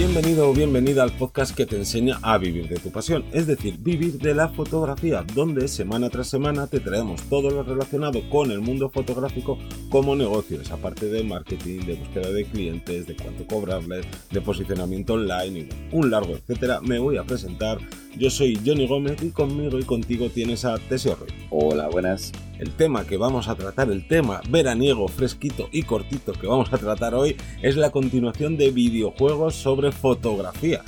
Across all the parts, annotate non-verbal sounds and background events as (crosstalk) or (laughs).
Bienvenido o bienvenida al podcast que te enseña a vivir de tu pasión, es decir, vivir de la fotografía, donde semana tras semana te traemos todo lo relacionado con el mundo fotográfico como negocios, aparte de marketing, de búsqueda de clientes, de cuánto cobrarles, de posicionamiento online un largo etcétera. Me voy a presentar. Yo soy Johnny Gómez y conmigo y contigo tienes a Tesio Roy. Hola, buenas. El tema que vamos a tratar, el tema veraniego, fresquito y cortito que vamos a tratar hoy es la continuación de videojuegos sobre fotografía.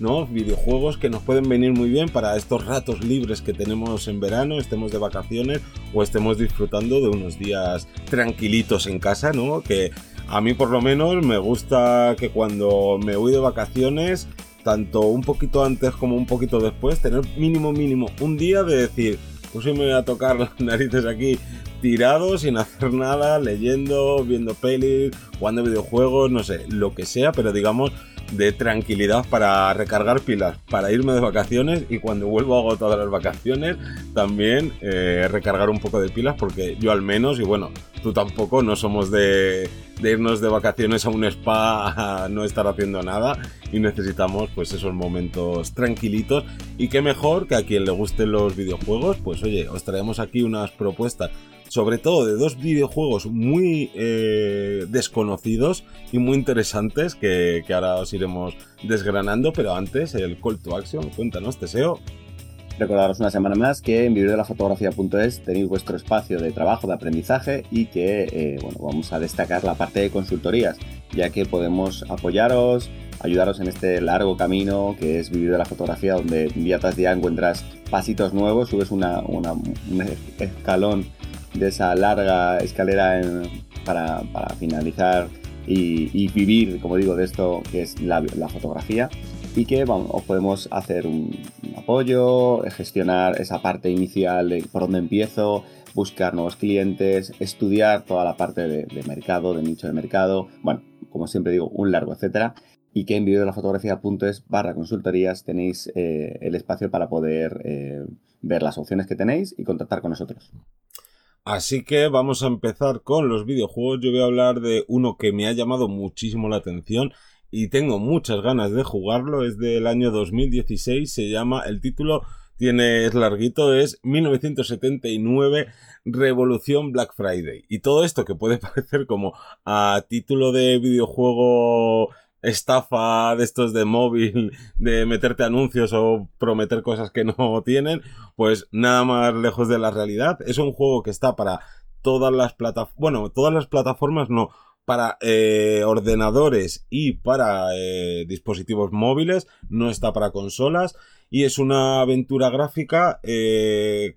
¿no? Videojuegos que nos pueden venir muy bien para estos ratos libres que tenemos en verano, estemos de vacaciones o estemos disfrutando de unos días tranquilitos en casa, ¿no? Que a mí por lo menos me gusta que cuando me voy de vacaciones, tanto un poquito antes como un poquito después, tener mínimo mínimo un día de decir, pues hoy me voy a tocar las (laughs) narices aquí tirado, sin hacer nada, leyendo, viendo pelis, jugando videojuegos, no sé, lo que sea, pero digamos de tranquilidad para recargar pilas, para irme de vacaciones y cuando vuelvo hago todas las vacaciones también eh, recargar un poco de pilas porque yo al menos, y bueno, tú tampoco, no somos de, de irnos de vacaciones a un spa a no estar haciendo nada y necesitamos pues esos momentos tranquilitos. Y qué mejor que a quien le gusten los videojuegos, pues oye, os traemos aquí unas propuestas sobre todo de dos videojuegos muy eh, desconocidos y muy interesantes que, ahora os iremos desgranando, pero antes el call to action, cuéntanos, Teseo. Recordaros una semana más que en vivirdelafotografía.es tenéis vuestro espacio de trabajo, de aprendizaje y que eh, bueno, vamos a destacar la parte de consultorías, ya que podemos apoyaros, ayudaros en este largo camino que es vivir de la fotografía, donde día tras día encuentras pasitos nuevos, subes una, un escalón de esa larga escalera para, finalizar y, vivir, como digo, de esto que es la, fotografía y que os podemos hacer un, apoyo, gestionar esa parte inicial de por dónde empiezo, buscar nuevos clientes, estudiar toda la parte de, mercado, de nicho de mercado, bueno, como siempre digo, un largo etcétera. Y que en videodelafotografía.es barra consultorías tenéis eh, el espacio para poder eh, ver las opciones que tenéis y contactar con nosotros. Así que vamos a empezar con los videojuegos. Yo voy a hablar de uno que me ha llamado muchísimo la atención y tengo muchas ganas de jugarlo. Es del año 2016. Se llama, el título tiene, es larguito, es 1979 Revolución Black Friday. Y todo esto que puede (laughs) parecer como a título de videojuego estafa de estos de móvil, de meterte anuncios o prometer cosas que no (laughs) tienen, pues nada más lejos de la realidad. Es un juego que está para todas las plataformas, bueno, todas las plataformas no, para eh, ordenadores y para eh, dispositivos móviles, no está para consolas y es una aventura gráfica eh,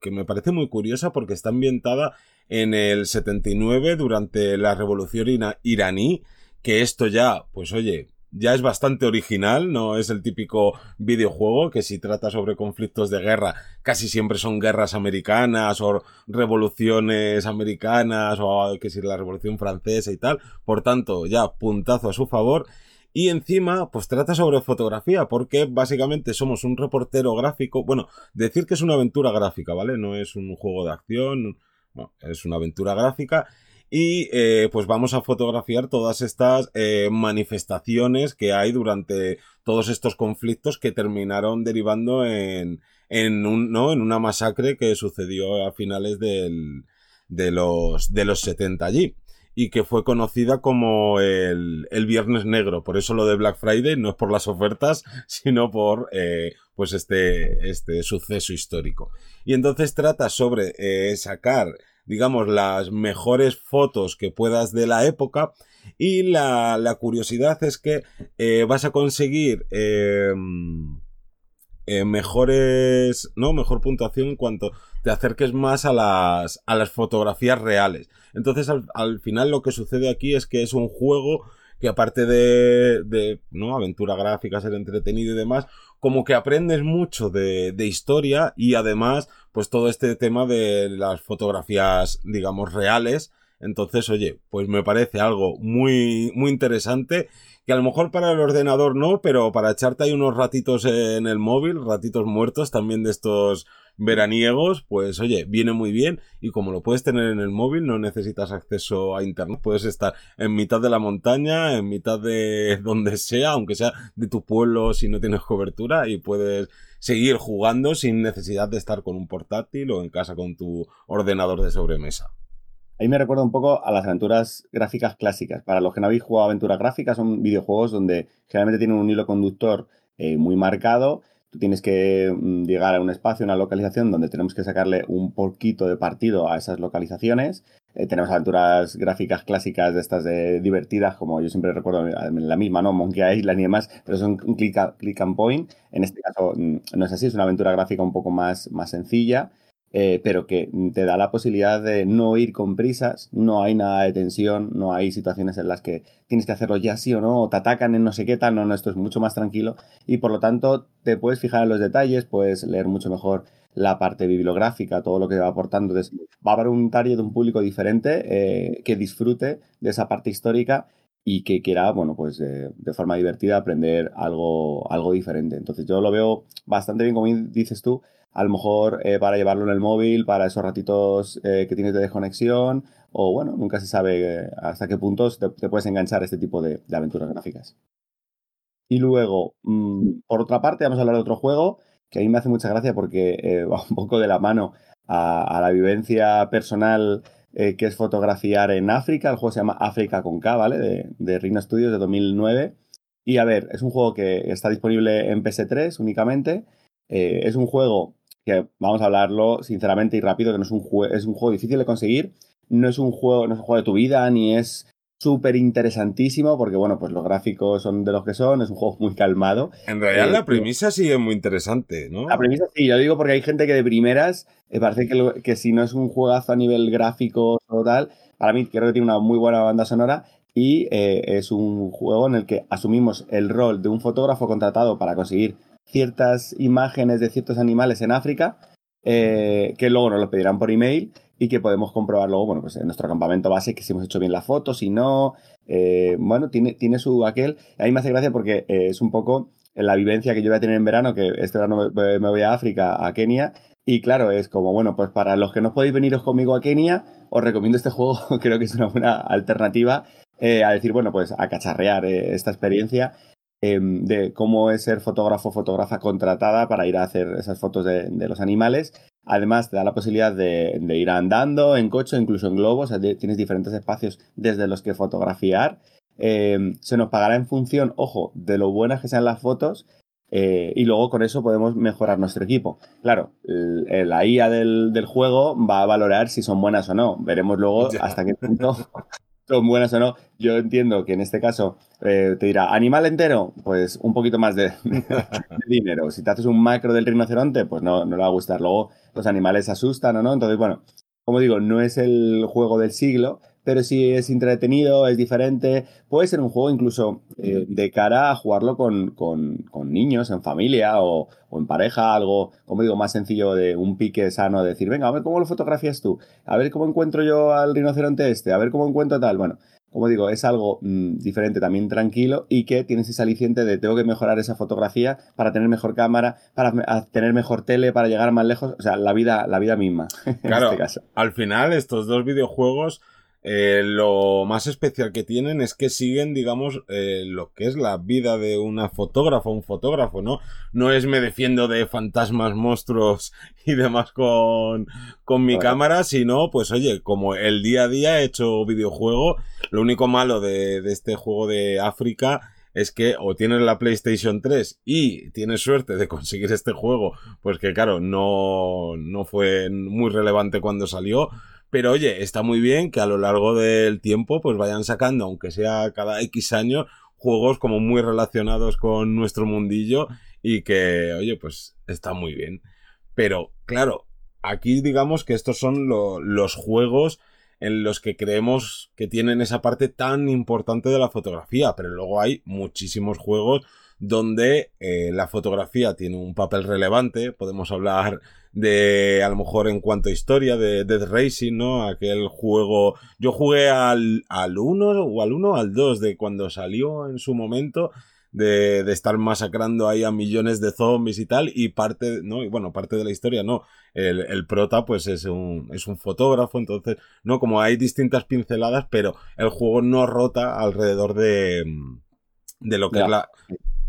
que me parece muy curiosa porque está ambientada en el 79 durante la revolución iraní que esto ya, pues oye, ya es bastante original, no es el típico videojuego que si trata sobre conflictos de guerra, casi siempre son guerras americanas o revoluciones americanas o que si la revolución francesa y tal, por tanto, ya puntazo a su favor. Y encima, pues trata sobre fotografía, porque básicamente somos un reportero gráfico. Bueno, decir que es una aventura gráfica, ¿vale? No es un juego de acción, es una aventura gráfica y eh, pues vamos a fotografiar todas estas eh, manifestaciones que hay durante todos estos conflictos que terminaron derivando en, en, un, ¿no? en una masacre que sucedió a finales del, de, los, de los 70 allí y que fue conocida como el, el, Viernes Negro. Por eso lo de Black Friday no es por las ofertas, (laughs) sino por eh, pues este, este suceso histórico. Y entonces trata sobre sacar digamos, las mejores fotos que puedas de la época. Y la, la curiosidad es que eh, vas a conseguir eh, eh, mejores, ¿no? Mejor puntuación en cuanto te acerques más a las, a las fotografías reales. Entonces, al, al final lo que sucede aquí es que es un juego que aparte de, de, ¿no? Aventura gráfica, ser entretenido y demás, como que aprendes mucho de, de historia y además, pues todo este tema de las fotografías, digamos, reales, Entonces, oye, pues me parece algo muy, muy interesante que a lo mejor para el ordenador no, pero para echarte ahí unos ratitos en el móvil, ratitos muertos también de estos veraniegos, pues oye, viene muy bien y como lo puedes tener en el móvil, no necesitas acceso a internet, puedes estar en mitad de la montaña, en mitad de (laughs) donde sea, aunque sea de tu pueblo si no tienes cobertura y puedes seguir jugando sin necesidad de estar con un portátil o en casa con tu ordenador de sobremesa. Ahí me recuerda un poco a las aventuras gráficas clásicas. Para los que no habéis jugado aventuras gráficas, son videojuegos donde generalmente tienen un hilo conductor eh, muy marcado. Tú tienes que mm, llegar a un espacio, una localización donde tenemos que sacarle un poquito de partido a esas localizaciones. Eh, tenemos aventuras gráficas clásicas de estas de divertidas, como yo siempre recuerdo la misma, ¿no? Monkey Island y demás, pero son un click, click and point. En este caso mm, no es así, es una aventura gráfica un poco más, más sencilla. Eh, pero que te da la posibilidad de no ir con prisas, no hay nada de tensión, no hay situaciones en las que tienes que hacerlo ya sí o no, o te atacan en no sé qué tal, no, no, esto es mucho más tranquilo y por lo tanto te puedes fijar en los detalles, puedes leer mucho mejor la parte bibliográfica, todo lo que va aportando. va a haber un target de un público diferente eh, que disfrute de esa parte histórica y que quiera, bueno, pues de forma divertida aprender algo, algo diferente. Entonces yo lo veo bastante bien, como dices tú, a lo mejor eh, para llevarlo en el móvil, para esos ratitos eh, que tienes de desconexión, o bueno, nunca se sabe eh, hasta qué puntos te, puedes enganchar este tipo de, aventuras gráficas. Y luego, mm, por otra parte, vamos a hablar de otro juego que a mí me hace mucha gracia porque (laughs) va un poco de la mano a, la vivencia personal que es fotografiar en África. El juego se llama África con K, ¿vale? De, de Rhino Studios de 2009. Y a ver, es un juego que está disponible en PS3 únicamente. es un juego que vamos a hablarlo sinceramente y rápido, que no es un, es un juego difícil de conseguir, no es un juego, no es un juego de tu vida, ni es súper interesantísimo, porque bueno, pues los gráficos son de los que son, es un juego muy calmado. En realidad eh, la premisa sí es muy interesante, ¿no? La premisa sí, yo digo porque hay gente que de primeras me parece que, que si no es un juegazo a nivel gráfico o tal, para mí creo que tiene una muy buena banda sonora y eh, es un juego en el que asumimos el rol de un fotógrafo contratado para conseguir ciertas imágenes de ciertos animales en África eh, que luego nos lo pedirán por email y que podemos comprobar luego, bueno, pues en nuestro campamento base que si hemos hecho bien la foto, si no, eh, bueno, tiene, tiene su aquel. A mí me hace gracia porque eh, es un poco la vivencia que yo voy a tener en verano, que este verano me, voy a África, a Kenia, y claro, es como, bueno, pues para los que no podéis veniros conmigo a Kenia, os recomiendo este juego, (laughs) creo que es una buena alternativa a decir, bueno, pues a cacharrear esta experiencia Em, de cómo es ser fotógrafo o fotógrafa contratada para ir a hacer esas fotos de, los animales. Además, te da la posibilidad de, ir andando en coche, incluso en globo, o sea, tienes diferentes espacios desde los que fotografiar. Em, se nos pagará en función, ojo, de lo buenas que sean las fotos eh, y luego con eso podemos mejorar nuestro equipo. Claro, la IA del, del, juego va a valorar si son buenas o no. Veremos luego hasta qué punto (laughs) son buenas o no. Yo entiendo que en este caso eh, te dirá, animal entero, pues un poquito más (laughs) de, dinero. Si te haces un macro del rinoceronte, pues no, no le va a gustar. Luego los animales asustan o no. Entonces, bueno, como digo, no es el juego del siglo, pero si es entretenido, es diferente. Puede ser un juego incluso eh, de cara a jugarlo con, niños, en familia o, en pareja, algo, como digo, más sencillo de un pique sano, de decir, venga, a ver cómo lo fotografías tú, a ver cómo encuentro yo al rinoceronte este, a ver cómo encuentro tal. Bueno, como digo, es algo mm, diferente, también tranquilo y que tienes ese aliciente de tengo que mejorar esa fotografía para tener mejor cámara, para tener mejor tele, para llegar más lejos, o sea, la vida, la vida misma. (laughs) Claro, en este caso. al final estos dos videojuegos eh, lo más especial que tienen es que siguen, digamos, eh, lo que es la vida de una fotógrafa, un fotógrafo, ¿no? No es me defiendo de fantasmas, monstruos (laughs) y demás con, con mi cámara, sino, pues oye, como el día a día he hecho videojuego, lo único malo de, de este juego de África es que o tienes la PlayStation 3 y tienes suerte de (laughs) conseguir este juego, pues que claro, no, no fue muy relevante cuando salió, pero oye, está muy bien que a lo largo del tiempo pues vayan sacando, aunque sea cada X años, juegos como muy relacionados con nuestro mundillo y que, oye, pues está muy bien. Pero, claro, aquí digamos que estos son los juegos en los que creemos que tienen esa parte tan importante de la fotografía, pero luego hay muchísimos juegos donde eh, la fotografía tiene un papel relevante. Podemos hablar de, a lo mejor en cuanto a historia, de Dead Racing, ¿no? Aquel juego. Yo jugué al, al 1 o al 1 al 2 de cuando salió en su momento de, de, estar masacrando ahí a millones de zombies y tal, y parte, ¿no? Y bueno, parte de la historia, no. El, el prota, pues es un, es un fotógrafo, entonces, ¿no? Como hay distintas pinceladas, pero el juego no rota alrededor de, de lo que es la,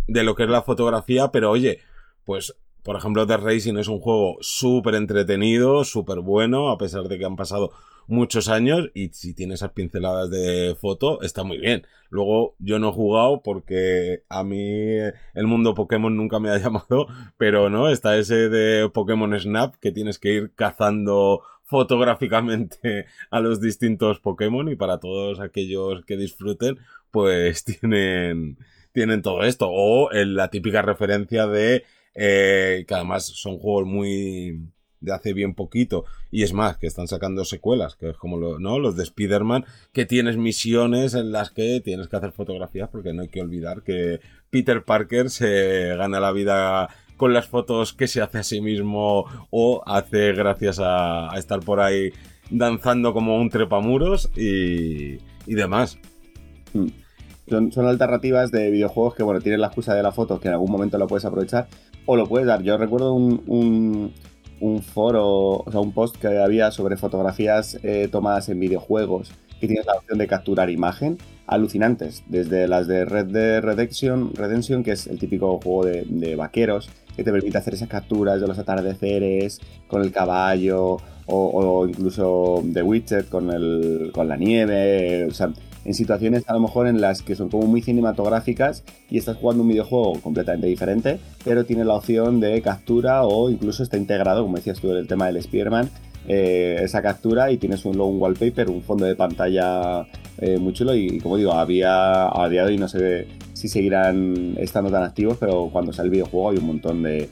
de lo que es la fotografía, pero oye, pues por ejemplo, The Racing es un juego súper entretenido, súper bueno, a pesar de que han pasado muchos años y si tiene esas pinceladas de foto está muy bien. Luego yo no he jugado porque a mí el mundo Pokémon nunca me ha (laughs) llamado, pero no, está ese de Pokémon Snap que tienes que ir cazando fotográficamente a los distintos Pokémon y para todos aquellos que disfruten pues (laughs) tienen tienen todo esto o en la típica referencia de eh, que además son juegos muy de hace bien poquito, y es más, que están sacando secuelas, que es como lo, ¿no? los de Spider-Man, que tienes misiones en las que tienes que hacer fotografías, porque no hay que olvidar que Peter Parker se gana la vida con las fotos que se hace a sí mismo o hace gracias a, estar por ahí danzando como un trepamuros y, y demás. Hmm. Son, son, alternativas de videojuegos que, bueno, tienes la excusa de la foto que en algún momento lo puedes aprovechar o lo puedes dar. Yo recuerdo un un foro, o sea, un post que había sobre fotografías eh, tomadas en videojuegos que tienes la opción de capturar imagen, alucinantes, desde las de Red Dead Redemption, Redemption que es el típico juego de, vaqueros, que te permite hacer esas capturas de los atardeceres con el caballo, o, incluso de Widget con, con la nieve, o sea, en situaciones a lo mejor en las que son como muy cinematográficas y estás jugando un videojuego completamente diferente, pero tiene la opción de captura o incluso está integrado, como decías tú, el tema del Spearman, eh, esa captura y tienes un, un wallpaper, un fondo de pantalla eh, muy chulo y, como digo, había a día de hoy no sé si seguirán estando tan activos, pero cuando sale el videojuego hay un montón de,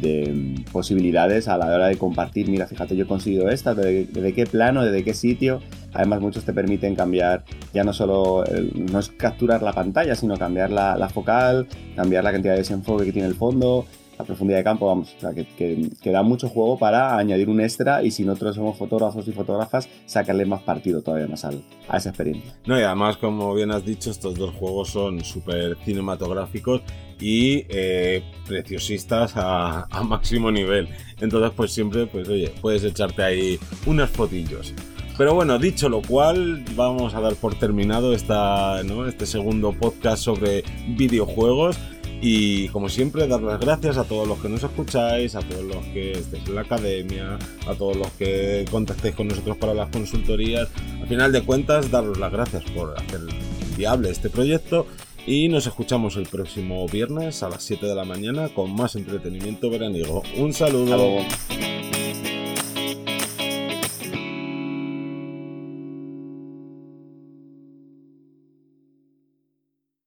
de posibilidades a la hora de compartir. Mira, fíjate, yo he conseguido esta, desde, qué plano, desde qué sitio. Además, muchos te permiten cambiar, ya no solo, no es capturar la pantalla, sino cambiar la, la, focal, cambiar la cantidad de desenfoque que tiene el fondo, la profundidad de campo, vamos, o sea, que, da mucho juego para añadir un extra y si nosotros somos fotógrafos y fotógrafas, sacarle más partido todavía más al, a esa experiencia. No, y además, como bien has dicho, estos dos juegos son súper cinematográficos y eh, preciosistas a, a, máximo nivel. Entonces, pues siempre, pues oye, puedes echarte ahí unos fotillos. Pero bueno, dicho lo cual, vamos a dar por terminado esta, ¿no? este segundo podcast sobre videojuegos. Y como siempre, dar las gracias a todos los que nos escucháis, a todos los que estéis en la academia, a todos los que contactéis con nosotros para las consultorías. Al final de cuentas, daros las gracias por hacer viable este proyecto. Y nos escuchamos el próximo viernes a las 7 de la mañana con más entretenimiento veraniego. Un saludo.